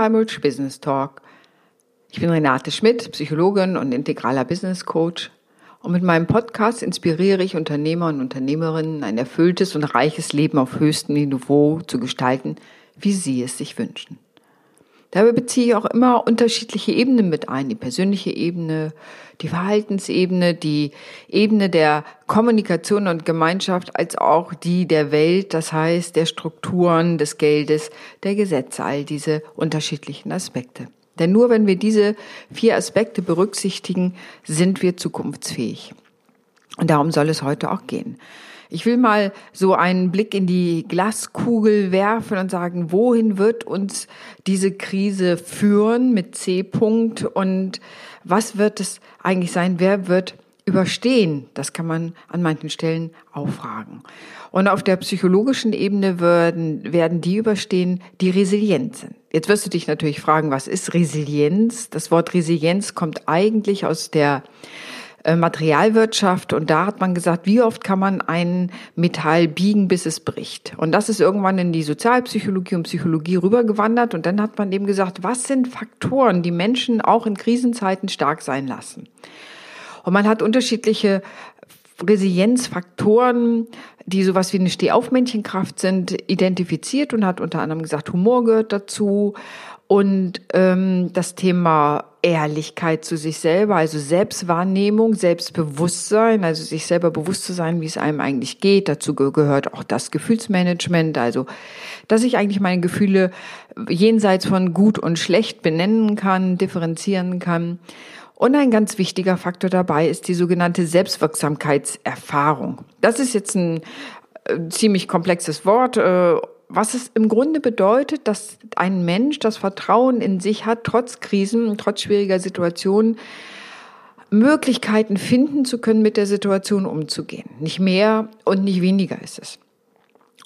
Moin beim Rich Business Talk. Ich bin Renate Schmidt, Psychologin und integraler Business Coach. Und mit meinem Podcast inspiriere ich Unternehmer und Unternehmerinnen, ein erfülltes und reiches Leben auf höchstem Niveau zu gestalten, wie sie es sich wünschen. Dabei beziehe ich auch immer unterschiedliche Ebenen mit ein. Die persönliche Ebene, die Verhaltensebene, die Ebene der Kommunikation und Gemeinschaft, als auch die der Welt, das heißt der Strukturen, des Geldes, der Gesetze, all diese unterschiedlichen Aspekte. Denn nur wenn wir diese vier Aspekte berücksichtigen, sind wir zukunftsfähig. Und darum soll es heute auch gehen. Ich will mal so einen Blick in die Glaskugel werfen und sagen, wohin wird uns diese Krise führen mit C. -Punkt und was wird es eigentlich sein? Wer wird überstehen? Das kann man an manchen Stellen auch fragen. Und auf der psychologischen Ebene werden, werden die überstehen, die resilient sind. Jetzt wirst du dich natürlich fragen, was ist Resilienz? Das Wort Resilienz kommt eigentlich aus der Materialwirtschaft und da hat man gesagt, wie oft kann man ein Metall biegen, bis es bricht. Und das ist irgendwann in die Sozialpsychologie und Psychologie rübergewandert und dann hat man eben gesagt, was sind Faktoren, die Menschen auch in Krisenzeiten stark sein lassen. Und man hat unterschiedliche Resilienzfaktoren, die sowas wie eine Stehaufmännchenkraft sind, identifiziert und hat unter anderem gesagt, Humor gehört dazu und ähm, das Thema Ehrlichkeit zu sich selber, also Selbstwahrnehmung, Selbstbewusstsein, also sich selber bewusst zu sein, wie es einem eigentlich geht. Dazu gehört auch das Gefühlsmanagement, also dass ich eigentlich meine Gefühle jenseits von gut und schlecht benennen kann, differenzieren kann. Und ein ganz wichtiger Faktor dabei ist die sogenannte Selbstwirksamkeitserfahrung. Das ist jetzt ein äh, ziemlich komplexes Wort. Was es im Grunde bedeutet, dass ein Mensch das Vertrauen in sich hat, trotz Krisen, trotz schwieriger Situationen, Möglichkeiten finden zu können, mit der Situation umzugehen. Nicht mehr und nicht weniger ist es.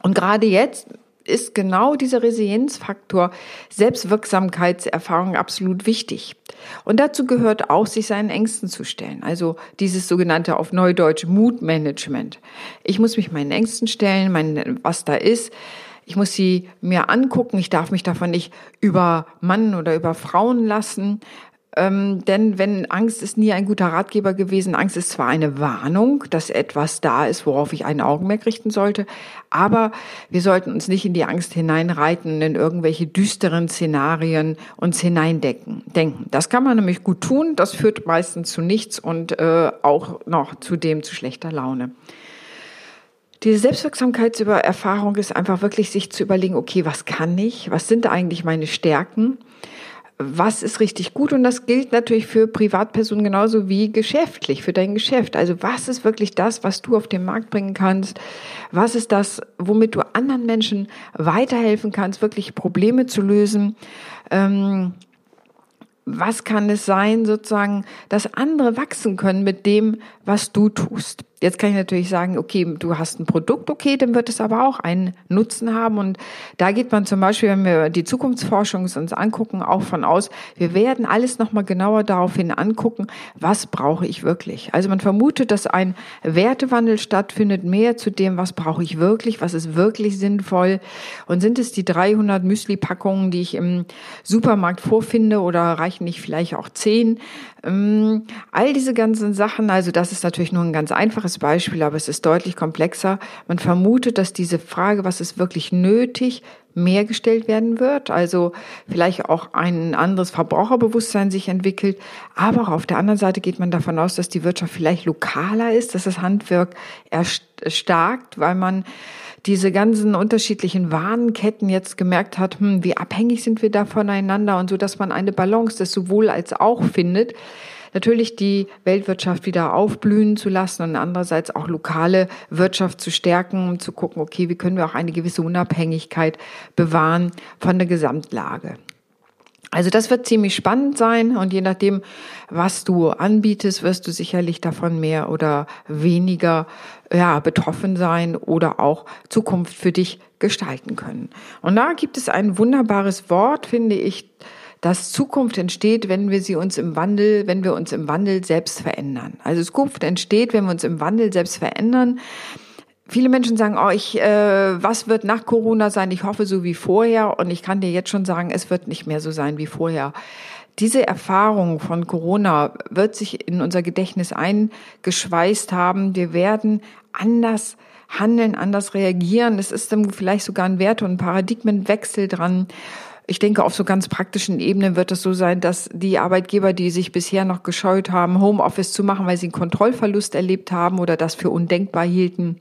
Und gerade jetzt ist genau dieser Resilienzfaktor Selbstwirksamkeitserfahrung absolut wichtig. Und dazu gehört auch, sich seinen Ängsten zu stellen. Also dieses sogenannte auf Neudeutsch Mutmanagement. Ich muss mich meinen Ängsten stellen, mein, was da ist. Ich muss sie mir angucken. Ich darf mich davon nicht übermannen oder überfrauen lassen. Ähm, denn wenn Angst ist nie ein guter Ratgeber gewesen. Angst ist zwar eine Warnung, dass etwas da ist, worauf ich ein Augenmerk richten sollte, aber wir sollten uns nicht in die Angst hineinreiten, in irgendwelche düsteren Szenarien uns hineindenken. Denken. Das kann man nämlich gut tun. Das führt meistens zu nichts und äh, auch noch zudem zu schlechter Laune. Diese Selbstwirksamkeitserfahrung ist einfach wirklich sich zu überlegen, okay, was kann ich? Was sind eigentlich meine Stärken? was ist richtig gut und das gilt natürlich für Privatpersonen genauso wie geschäftlich, für dein Geschäft. Also was ist wirklich das, was du auf den Markt bringen kannst? Was ist das, womit du anderen Menschen weiterhelfen kannst, wirklich Probleme zu lösen? Ähm, was kann es sein, sozusagen, dass andere wachsen können mit dem, was du tust? Jetzt kann ich natürlich sagen, okay, du hast ein Produkt, okay, dann wird es aber auch einen Nutzen haben. Und da geht man zum Beispiel, wenn wir die Zukunftsforschung uns angucken, auch von aus, wir werden alles nochmal genauer daraufhin angucken, was brauche ich wirklich. Also man vermutet, dass ein Wertewandel stattfindet, mehr zu dem, was brauche ich wirklich, was ist wirklich sinnvoll. Und sind es die 300 Müsli-Packungen, die ich im Supermarkt vorfinde oder reichen nicht vielleicht auch 10? Ähm, all diese ganzen Sachen, also das ist natürlich nur ein ganz einfaches Beispiel, aber es ist deutlich komplexer. Man vermutet, dass diese Frage, was ist wirklich nötig, mehr gestellt werden wird, also vielleicht auch ein anderes Verbraucherbewusstsein sich entwickelt. Aber auch auf der anderen Seite geht man davon aus, dass die Wirtschaft vielleicht lokaler ist, dass das Handwerk erstarkt, weil man diese ganzen unterschiedlichen Warenketten jetzt gemerkt hat, hm, wie abhängig sind wir da voneinander und so, dass man eine Balance des sowohl als auch findet. Natürlich die Weltwirtschaft wieder aufblühen zu lassen und andererseits auch lokale Wirtschaft zu stärken, um zu gucken, okay, wie können wir auch eine gewisse Unabhängigkeit bewahren von der Gesamtlage. Also das wird ziemlich spannend sein und je nachdem, was du anbietest, wirst du sicherlich davon mehr oder weniger ja, betroffen sein oder auch Zukunft für dich gestalten können. Und da gibt es ein wunderbares Wort, finde ich, dass Zukunft entsteht, wenn wir sie uns im Wandel, wenn wir uns im Wandel selbst verändern. Also Zukunft entsteht, wenn wir uns im Wandel selbst verändern. Viele Menschen sagen, oh, ich, äh, was wird nach Corona sein? Ich hoffe so wie vorher. Und ich kann dir jetzt schon sagen, es wird nicht mehr so sein wie vorher. Diese Erfahrung von Corona wird sich in unser Gedächtnis eingeschweißt haben. Wir werden anders handeln, anders reagieren. Es ist dann vielleicht sogar ein Werte- und Paradigmenwechsel dran. Ich denke, auf so ganz praktischen Ebenen wird es so sein, dass die Arbeitgeber, die sich bisher noch gescheut haben, Homeoffice zu machen, weil sie einen Kontrollverlust erlebt haben oder das für undenkbar hielten,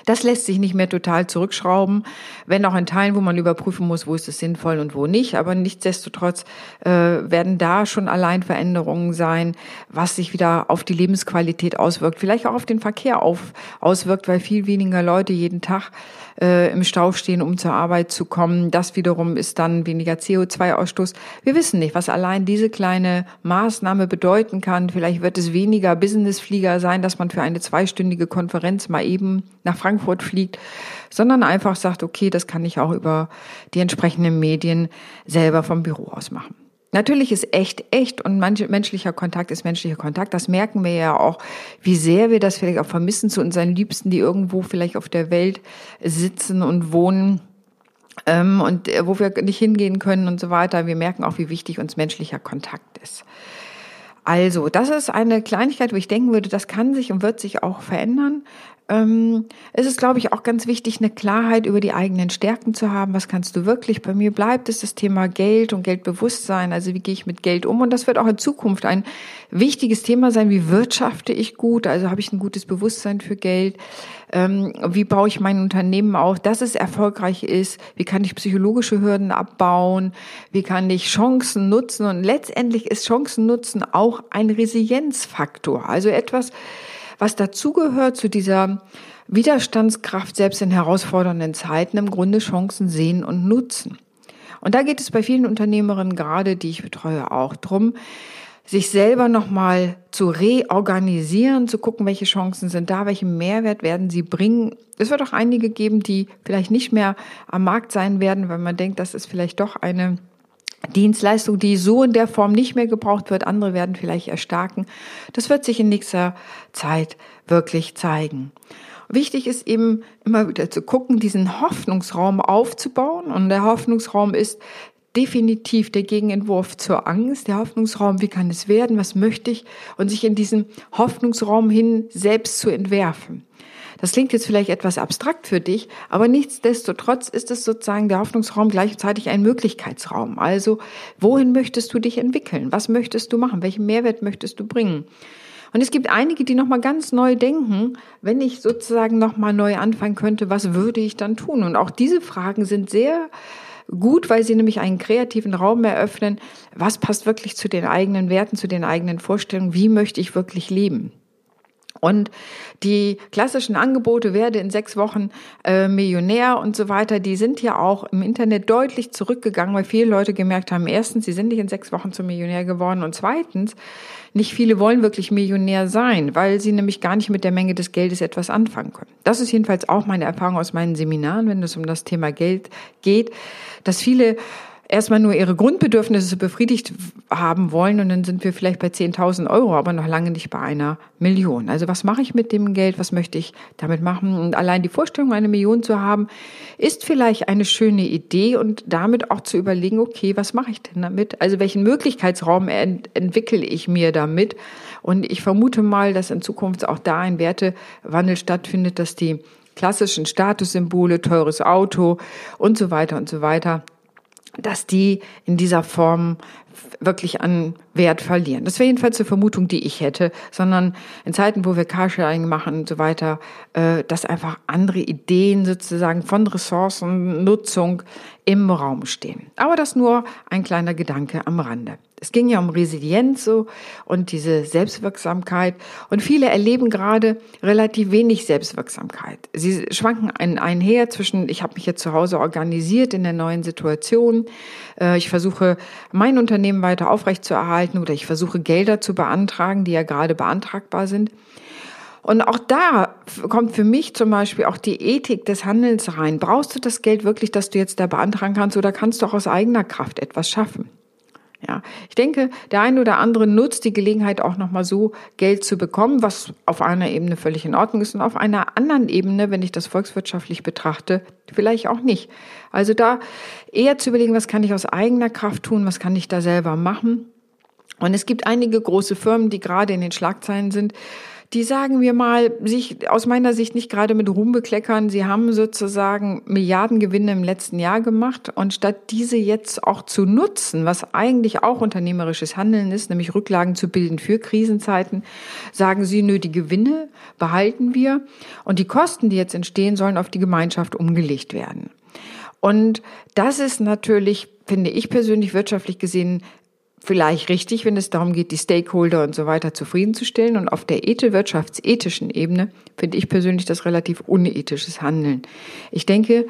das lässt sich nicht mehr total zurückschrauben, wenn auch in Teilen, wo man überprüfen muss, wo ist es sinnvoll und wo nicht. Aber nichtsdestotrotz äh, werden da schon allein Veränderungen sein, was sich wieder auf die Lebensqualität auswirkt, vielleicht auch auf den Verkehr auf, auswirkt, weil viel weniger Leute jeden Tag äh, im Stau stehen, um zur Arbeit zu kommen. Das wiederum ist dann weniger CO2-Ausstoß. Wir wissen nicht, was allein diese kleine Maßnahme bedeuten kann. Vielleicht wird es weniger Businessflieger sein, dass man für eine zweistündige Konferenz mal eben nach Frankfurt fliegt, sondern einfach sagt, okay, das kann ich auch über die entsprechenden Medien selber vom Büro aus machen. Natürlich ist echt echt und menschlicher Kontakt ist menschlicher Kontakt. Das merken wir ja auch, wie sehr wir das vielleicht auch vermissen zu unseren Liebsten, die irgendwo vielleicht auf der Welt sitzen und wohnen ähm, und äh, wo wir nicht hingehen können und so weiter. Wir merken auch, wie wichtig uns menschlicher Kontakt ist. Also, das ist eine Kleinigkeit, wo ich denken würde, das kann sich und wird sich auch verändern. Ähm, es ist, glaube ich, auch ganz wichtig, eine Klarheit über die eigenen Stärken zu haben. Was kannst du wirklich? Bei mir bleibt es das Thema Geld und Geldbewusstsein. Also wie gehe ich mit Geld um? Und das wird auch in Zukunft ein wichtiges Thema sein. Wie wirtschafte ich gut? Also habe ich ein gutes Bewusstsein für Geld? Ähm, wie baue ich mein Unternehmen auf, dass es erfolgreich ist? Wie kann ich psychologische Hürden abbauen? Wie kann ich Chancen nutzen? Und letztendlich ist Chancen nutzen auch ein Resilienzfaktor. Also etwas, was dazugehört zu dieser Widerstandskraft selbst in herausfordernden Zeiten im Grunde Chancen sehen und nutzen. Und da geht es bei vielen Unternehmerinnen gerade, die ich betreue, auch drum, sich selber nochmal zu reorganisieren, zu gucken, welche Chancen sind da, welchen Mehrwert werden sie bringen. Es wird auch einige geben, die vielleicht nicht mehr am Markt sein werden, weil man denkt, das ist vielleicht doch eine Dienstleistung, die so in der Form nicht mehr gebraucht wird. Andere werden vielleicht erstarken. Das wird sich in nächster Zeit wirklich zeigen. Wichtig ist eben immer wieder zu gucken, diesen Hoffnungsraum aufzubauen. Und der Hoffnungsraum ist definitiv der Gegenentwurf zur Angst, der Hoffnungsraum, wie kann es werden, was möchte ich, und sich in diesen Hoffnungsraum hin selbst zu entwerfen. Das klingt jetzt vielleicht etwas abstrakt für dich, aber nichtsdestotrotz ist es sozusagen der Hoffnungsraum gleichzeitig ein Möglichkeitsraum. Also, wohin möchtest du dich entwickeln? Was möchtest du machen? Welchen Mehrwert möchtest du bringen? Und es gibt einige, die nochmal ganz neu denken, wenn ich sozusagen nochmal neu anfangen könnte, was würde ich dann tun? Und auch diese Fragen sind sehr gut, weil sie nämlich einen kreativen Raum eröffnen. Was passt wirklich zu den eigenen Werten, zu den eigenen Vorstellungen? Wie möchte ich wirklich leben? Und die klassischen Angebote werde in sechs Wochen äh, Millionär und so weiter, die sind ja auch im Internet deutlich zurückgegangen, weil viele Leute gemerkt haben, erstens, sie sind nicht in sechs Wochen zum Millionär geworden und zweitens, nicht viele wollen wirklich Millionär sein, weil sie nämlich gar nicht mit der Menge des Geldes etwas anfangen können. Das ist jedenfalls auch meine Erfahrung aus meinen Seminaren, wenn es um das Thema Geld geht, dass viele erstmal nur ihre Grundbedürfnisse befriedigt haben wollen und dann sind wir vielleicht bei 10.000 Euro, aber noch lange nicht bei einer Million. Also was mache ich mit dem Geld? Was möchte ich damit machen? Und allein die Vorstellung, eine Million zu haben, ist vielleicht eine schöne Idee und damit auch zu überlegen, okay, was mache ich denn damit? Also welchen Möglichkeitsraum ent entwickle ich mir damit? Und ich vermute mal, dass in Zukunft auch da ein Wertewandel stattfindet, dass die klassischen Statussymbole, teures Auto und so weiter und so weiter dass die in dieser Form wirklich an Wert verlieren. Das wäre jedenfalls eine Vermutung, die ich hätte, sondern in Zeiten, wo wir Carsharing machen und so weiter, äh, dass einfach andere Ideen sozusagen von Ressourcennutzung im Raum stehen. Aber das nur ein kleiner Gedanke am Rande. Es ging ja um Resilienz so und diese Selbstwirksamkeit. Und viele erleben gerade relativ wenig Selbstwirksamkeit. Sie schwanken ein, einher zwischen, ich habe mich jetzt zu Hause organisiert in der neuen Situation, äh, ich versuche mein Unternehmen weiter aufrechtzuerhalten oder ich versuche Gelder zu beantragen, die ja gerade beantragbar sind. Und auch da kommt für mich zum Beispiel auch die Ethik des Handelns rein. Brauchst du das Geld wirklich, dass du jetzt da beantragen kannst oder kannst du auch aus eigener Kraft etwas schaffen? Ja, ich denke, der eine oder andere nutzt die Gelegenheit auch nochmal so Geld zu bekommen, was auf einer Ebene völlig in Ordnung ist und auf einer anderen Ebene, wenn ich das volkswirtschaftlich betrachte, vielleicht auch nicht. Also da eher zu überlegen, was kann ich aus eigener Kraft tun, was kann ich da selber machen. Und es gibt einige große Firmen, die gerade in den Schlagzeilen sind, die sagen wir mal, sich aus meiner Sicht nicht gerade mit Ruhm bekleckern. Sie haben sozusagen Milliardengewinne im letzten Jahr gemacht und statt diese jetzt auch zu nutzen, was eigentlich auch unternehmerisches Handeln ist, nämlich Rücklagen zu bilden für Krisenzeiten, sagen sie, nö, die Gewinne behalten wir und die Kosten, die jetzt entstehen, sollen auf die Gemeinschaft umgelegt werden. Und das ist natürlich, finde ich persönlich wirtschaftlich gesehen, vielleicht richtig, wenn es darum geht, die Stakeholder und so weiter zufriedenzustellen. Und auf der wirtschaftsethischen Ebene finde ich persönlich das relativ unethisches Handeln. Ich denke,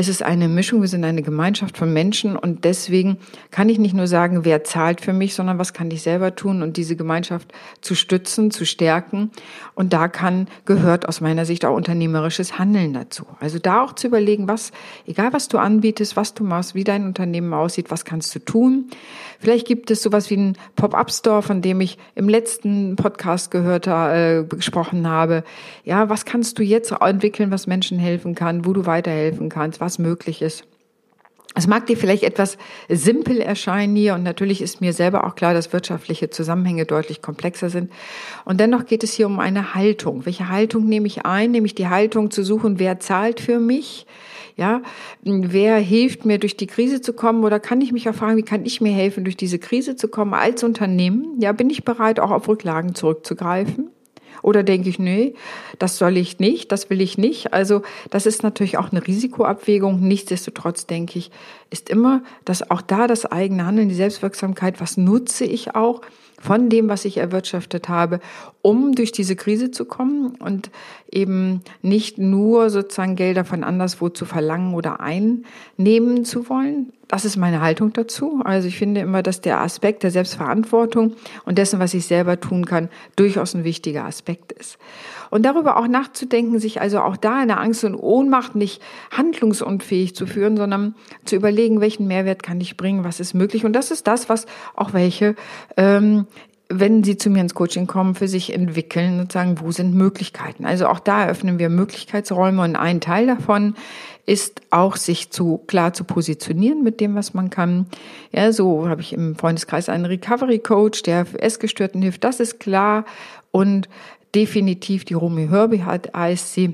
es ist eine Mischung, wir sind eine Gemeinschaft von Menschen und deswegen kann ich nicht nur sagen, wer zahlt für mich, sondern was kann ich selber tun und diese Gemeinschaft zu stützen, zu stärken. Und da kann, gehört aus meiner Sicht auch unternehmerisches Handeln dazu. Also da auch zu überlegen, was, egal was du anbietest, was du machst, wie dein Unternehmen aussieht, was kannst du tun. Vielleicht gibt es sowas wie einen Pop-up-Store, von dem ich im letzten Podcast gehört, äh, gesprochen habe. Ja, was kannst du jetzt entwickeln, was Menschen helfen kann, wo du weiterhelfen kannst, was möglich ist. Es mag dir vielleicht etwas simpel erscheinen hier und natürlich ist mir selber auch klar, dass wirtschaftliche Zusammenhänge deutlich komplexer sind. Und dennoch geht es hier um eine Haltung. Welche Haltung nehme ich ein? Nämlich die Haltung zu suchen, wer zahlt für mich? Ja, wer hilft mir durch die Krise zu kommen oder kann ich mich auch fragen, wie kann ich mir helfen, durch diese Krise zu kommen als Unternehmen? Ja, bin ich bereit, auch auf Rücklagen zurückzugreifen? Oder denke ich, nee, das soll ich nicht, das will ich nicht. Also das ist natürlich auch eine Risikoabwägung. Nichtsdestotrotz denke ich, ist immer, dass auch da das eigene Handeln, die Selbstwirksamkeit, was nutze ich auch von dem, was ich erwirtschaftet habe, um durch diese Krise zu kommen und eben nicht nur sozusagen Gelder von anderswo zu verlangen oder einnehmen zu wollen, das ist meine Haltung dazu. Also ich finde immer, dass der Aspekt der Selbstverantwortung und dessen, was ich selber tun kann, durchaus ein wichtiger Aspekt ist. Und darüber auch nachzudenken, sich also auch da in der Angst und Ohnmacht nicht handlungsunfähig zu führen, sondern zu überlegen, welchen Mehrwert kann ich bringen, was ist möglich. Und das ist das, was auch welche ähm, wenn sie zu mir ins Coaching kommen, für sich entwickeln und sagen, wo sind Möglichkeiten. Also auch da eröffnen wir Möglichkeitsräume und ein Teil davon ist auch sich zu klar zu positionieren mit dem, was man kann. Ja, so habe ich im Freundeskreis einen Recovery Coach, der für Essgestörten hilft. Das ist klar und definitiv die Romy Herbie hat ASC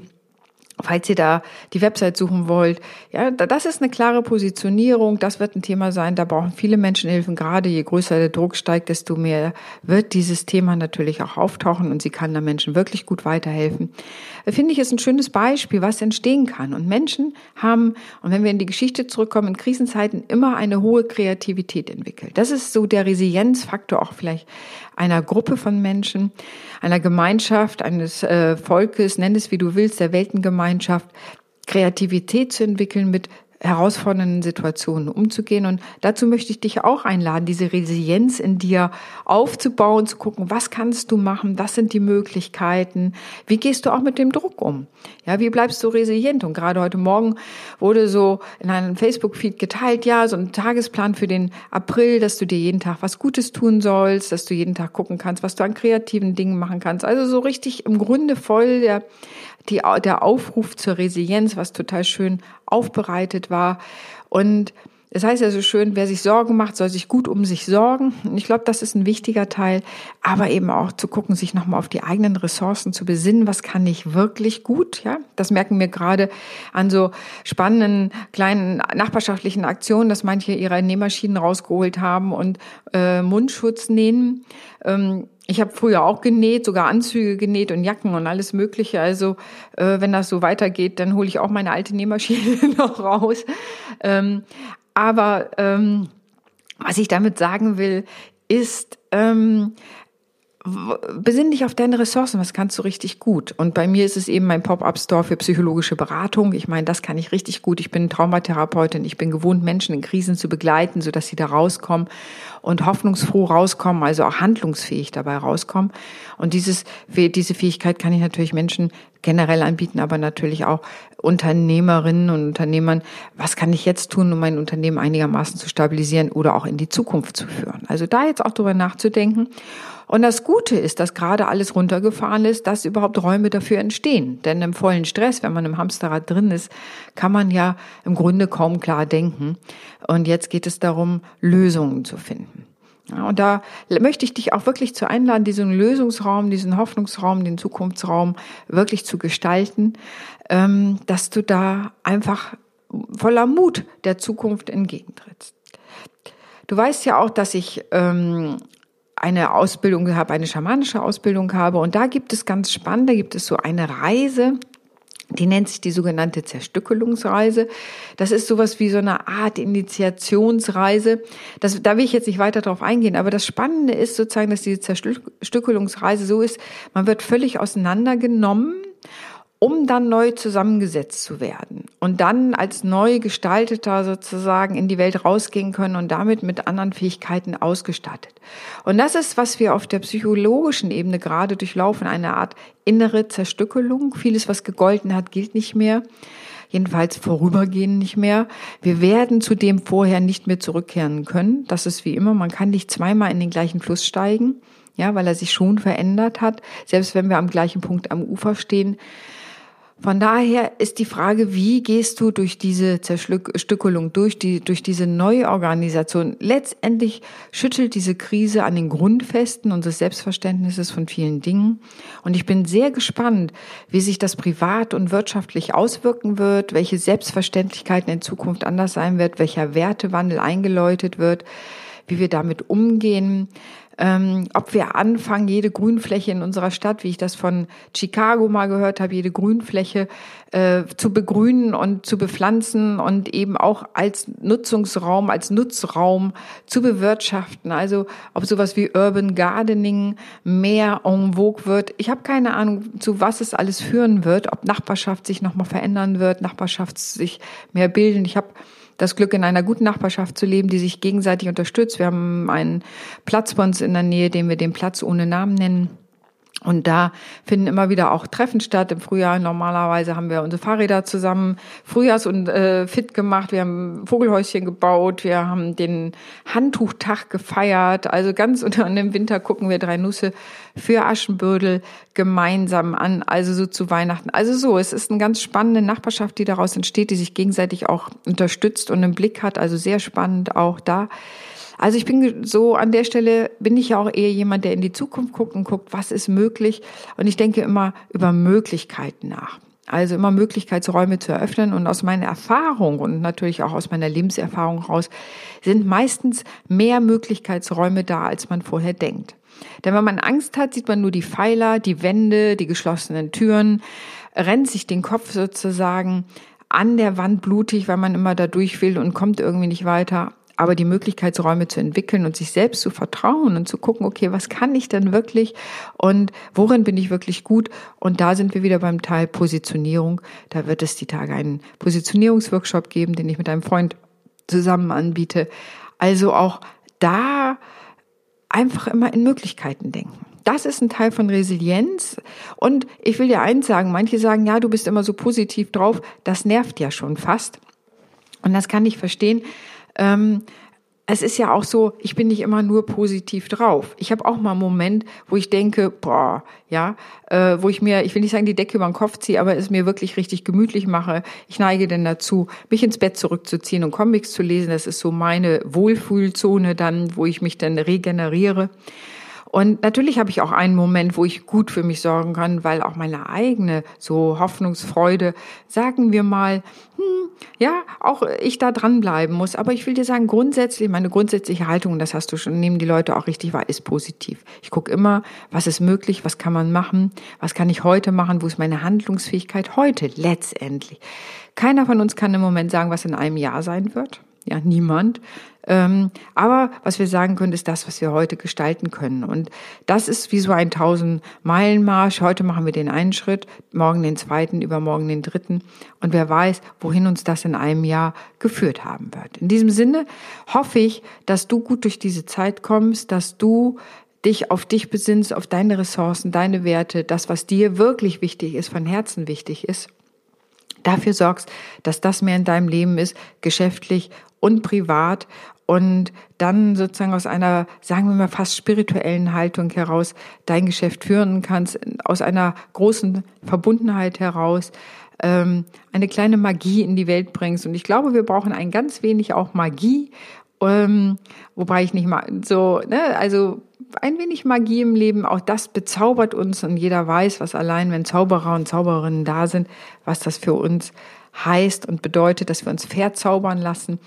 Falls ihr da die Website suchen wollt, ja, das ist eine klare Positionierung. Das wird ein Thema sein. Da brauchen viele Menschen Hilfen. Gerade je größer der Druck steigt, desto mehr wird dieses Thema natürlich auch auftauchen und sie kann da Menschen wirklich gut weiterhelfen. Finde ich, ist ein schönes Beispiel, was entstehen kann. Und Menschen haben, und wenn wir in die Geschichte zurückkommen, in Krisenzeiten immer eine hohe Kreativität entwickelt. Das ist so der Resilienzfaktor auch vielleicht einer Gruppe von Menschen, einer Gemeinschaft, eines äh, Volkes, nenn es wie du willst, der Weltengemeinschaft, Kreativität zu entwickeln mit herausfordernden Situationen umzugehen. Und dazu möchte ich dich auch einladen, diese Resilienz in dir aufzubauen, zu gucken, was kannst du machen, was sind die Möglichkeiten, wie gehst du auch mit dem Druck um? Ja, wie bleibst du resilient? Und gerade heute Morgen wurde so in einem Facebook-Feed geteilt, ja, so ein Tagesplan für den April, dass du dir jeden Tag was Gutes tun sollst, dass du jeden Tag gucken kannst, was du an kreativen Dingen machen kannst. Also so richtig im Grunde voll der die, der Aufruf zur Resilienz, was total schön aufbereitet war. Und es heißt ja so schön, wer sich Sorgen macht, soll sich gut um sich sorgen. Und ich glaube, das ist ein wichtiger Teil, aber eben auch zu gucken, sich nochmal auf die eigenen Ressourcen zu besinnen. Was kann ich wirklich gut? Ja, das merken wir gerade an so spannenden kleinen nachbarschaftlichen Aktionen, dass manche ihre Nähmaschinen rausgeholt haben und äh, Mundschutz nähen. Ähm, ich habe früher auch genäht, sogar Anzüge genäht und Jacken und alles Mögliche. Also äh, wenn das so weitergeht, dann hole ich auch meine alte Nähmaschine noch raus. Ähm, aber ähm, was ich damit sagen will, ist, ähm, besinn dich auf deine Ressourcen, was kannst du richtig gut? Und bei mir ist es eben mein Pop-up-Store für psychologische Beratung. Ich meine, das kann ich richtig gut. Ich bin Traumatherapeutin. Ich bin gewohnt, Menschen in Krisen zu begleiten, sodass sie da rauskommen und hoffnungsfroh rauskommen, also auch handlungsfähig dabei rauskommen. Und dieses, diese Fähigkeit kann ich natürlich Menschen generell anbieten, aber natürlich auch Unternehmerinnen und Unternehmern. Was kann ich jetzt tun, um mein Unternehmen einigermaßen zu stabilisieren oder auch in die Zukunft zu führen? Also da jetzt auch drüber nachzudenken. Und das Gute ist, dass gerade alles runtergefahren ist, dass überhaupt Räume dafür entstehen. Denn im vollen Stress, wenn man im Hamsterrad drin ist, kann man ja im Grunde kaum klar denken. Und jetzt geht es darum, Lösungen zu finden. Und da möchte ich dich auch wirklich zu einladen, diesen Lösungsraum, diesen Hoffnungsraum, den Zukunftsraum wirklich zu gestalten, ähm, dass du da einfach voller Mut der Zukunft entgegentrittst. Du weißt ja auch, dass ich ähm, eine Ausbildung habe, eine schamanische Ausbildung habe. Und da gibt es ganz spannend, da gibt es so eine Reise, die nennt sich die sogenannte Zerstückelungsreise. Das ist sowas wie so eine Art Initiationsreise. Das, da will ich jetzt nicht weiter drauf eingehen. Aber das Spannende ist sozusagen, dass diese Zerstückelungsreise so ist, man wird völlig auseinandergenommen um dann neu zusammengesetzt zu werden und dann als neu gestalteter sozusagen in die Welt rausgehen können und damit mit anderen Fähigkeiten ausgestattet. Und das ist, was wir auf der psychologischen Ebene gerade durchlaufen, eine Art innere Zerstückelung. Vieles, was gegolten hat, gilt nicht mehr. Jedenfalls vorübergehend nicht mehr. Wir werden zu dem vorher nicht mehr zurückkehren können. Das ist wie immer. Man kann nicht zweimal in den gleichen Fluss steigen. Ja, weil er sich schon verändert hat. Selbst wenn wir am gleichen Punkt am Ufer stehen, von daher ist die Frage, wie gehst du durch diese Zerstückelung, durch, die, durch diese Neuorganisation? Letztendlich schüttelt diese Krise an den Grundfesten unseres Selbstverständnisses von vielen Dingen. Und ich bin sehr gespannt, wie sich das privat und wirtschaftlich auswirken wird, welche Selbstverständlichkeiten in Zukunft anders sein wird, welcher Wertewandel eingeläutet wird, wie wir damit umgehen ähm, ob wir anfangen, jede Grünfläche in unserer Stadt, wie ich das von Chicago mal gehört habe, jede Grünfläche äh, zu begrünen und zu bepflanzen und eben auch als Nutzungsraum, als Nutzraum zu bewirtschaften. Also ob sowas wie Urban Gardening mehr en vogue wird. Ich habe keine Ahnung, zu was es alles führen wird, ob Nachbarschaft sich nochmal verändern wird, Nachbarschaft sich mehr bilden. Ich habe das Glück, in einer guten Nachbarschaft zu leben, die sich gegenseitig unterstützt. Wir haben einen Platz bei uns in der Nähe, den wir den Platz ohne Namen nennen. Und da finden immer wieder auch Treffen statt. Im Frühjahr normalerweise haben wir unsere Fahrräder zusammen Frühjahrs- und äh, fit gemacht. Wir haben Vogelhäuschen gebaut. Wir haben den Handtuchtag gefeiert. Also ganz unter dem Winter gucken wir drei Nüsse für Aschenbödel gemeinsam an. Also so zu Weihnachten. Also so, es ist eine ganz spannende Nachbarschaft, die daraus entsteht, die sich gegenseitig auch unterstützt und im Blick hat. Also sehr spannend auch da. Also ich bin so an der Stelle, bin ich ja auch eher jemand, der in die Zukunft guckt und guckt, was ist möglich. Und ich denke immer über Möglichkeiten nach. Also immer Möglichkeitsräume zu eröffnen. Und aus meiner Erfahrung und natürlich auch aus meiner Lebenserfahrung raus sind meistens mehr Möglichkeitsräume da, als man vorher denkt. Denn wenn man Angst hat, sieht man nur die Pfeiler, die Wände, die geschlossenen Türen, rennt sich den Kopf sozusagen an der Wand blutig, weil man immer da durch will und kommt irgendwie nicht weiter aber die Möglichkeitsräume zu entwickeln und sich selbst zu vertrauen und zu gucken, okay, was kann ich denn wirklich und worin bin ich wirklich gut? Und da sind wir wieder beim Teil Positionierung. Da wird es die Tage einen Positionierungsworkshop geben, den ich mit einem Freund zusammen anbiete. Also auch da einfach immer in Möglichkeiten denken. Das ist ein Teil von Resilienz. Und ich will dir eins sagen, manche sagen, ja, du bist immer so positiv drauf. Das nervt ja schon fast. Und das kann ich verstehen. Ähm, es ist ja auch so, ich bin nicht immer nur positiv drauf. Ich habe auch mal einen Moment, wo ich denke, boah, ja, äh, wo ich mir, ich will nicht sagen, die Decke über den Kopf ziehe, aber es mir wirklich richtig gemütlich mache. Ich neige denn dazu, mich ins Bett zurückzuziehen und Comics zu lesen. Das ist so meine Wohlfühlzone dann, wo ich mich dann regeneriere. Und natürlich habe ich auch einen Moment, wo ich gut für mich sorgen kann, weil auch meine eigene so Hoffnungsfreude, sagen wir mal, hm, ja, auch ich da dranbleiben muss. Aber ich will dir sagen, grundsätzlich, meine grundsätzliche Haltung, das hast du schon, nehmen die Leute auch richtig wahr, ist positiv. Ich gucke immer, was ist möglich, was kann man machen, was kann ich heute machen, wo ist meine Handlungsfähigkeit heute letztendlich. Keiner von uns kann im Moment sagen, was in einem Jahr sein wird. Ja, niemand. Ähm, aber was wir sagen können, ist das, was wir heute gestalten können. Und das ist wie so ein 1000-Meilen-Marsch. Heute machen wir den einen Schritt, morgen den zweiten, übermorgen den dritten. Und wer weiß, wohin uns das in einem Jahr geführt haben wird. In diesem Sinne hoffe ich, dass du gut durch diese Zeit kommst, dass du dich auf dich besinnst, auf deine Ressourcen, deine Werte, das, was dir wirklich wichtig ist, von Herzen wichtig ist dafür sorgst, dass das mehr in deinem Leben ist, geschäftlich und privat und dann sozusagen aus einer, sagen wir mal, fast spirituellen Haltung heraus dein Geschäft führen kannst, aus einer großen Verbundenheit heraus ähm, eine kleine Magie in die Welt bringst. Und ich glaube, wir brauchen ein ganz wenig auch Magie, ähm, wobei ich nicht mal so, ne, also ein wenig Magie im Leben, auch das bezaubert uns und jeder weiß, was allein, wenn Zauberer und Zauberinnen da sind, was das für uns heißt und bedeutet, dass wir uns verzaubern lassen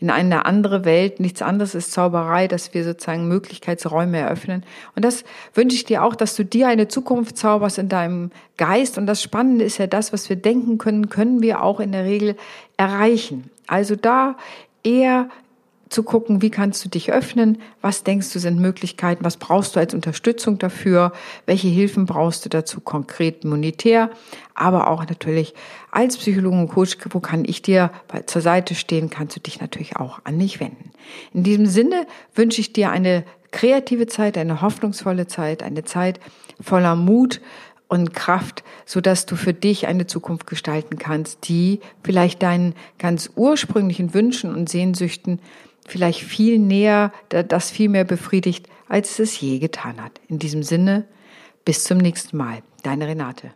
in eine andere Welt. Nichts anderes ist Zauberei, dass wir sozusagen Möglichkeitsräume eröffnen. Und das wünsche ich dir auch, dass du dir eine Zukunft zauberst in deinem Geist. Und das Spannende ist ja das, was wir denken können, können wir auch in der Regel erreichen. Also da eher zu gucken, wie kannst du dich öffnen, was denkst du sind Möglichkeiten, was brauchst du als Unterstützung dafür, welche Hilfen brauchst du dazu konkret monetär, aber auch natürlich als Psychologe und Coach, wo kann ich dir zur Seite stehen, kannst du dich natürlich auch an mich wenden. In diesem Sinne wünsche ich dir eine kreative Zeit, eine hoffnungsvolle Zeit, eine Zeit voller Mut, und Kraft, so dass du für dich eine Zukunft gestalten kannst, die vielleicht deinen ganz ursprünglichen Wünschen und Sehnsüchten vielleicht viel näher, das viel mehr befriedigt, als es je getan hat. In diesem Sinne, bis zum nächsten Mal. Deine Renate.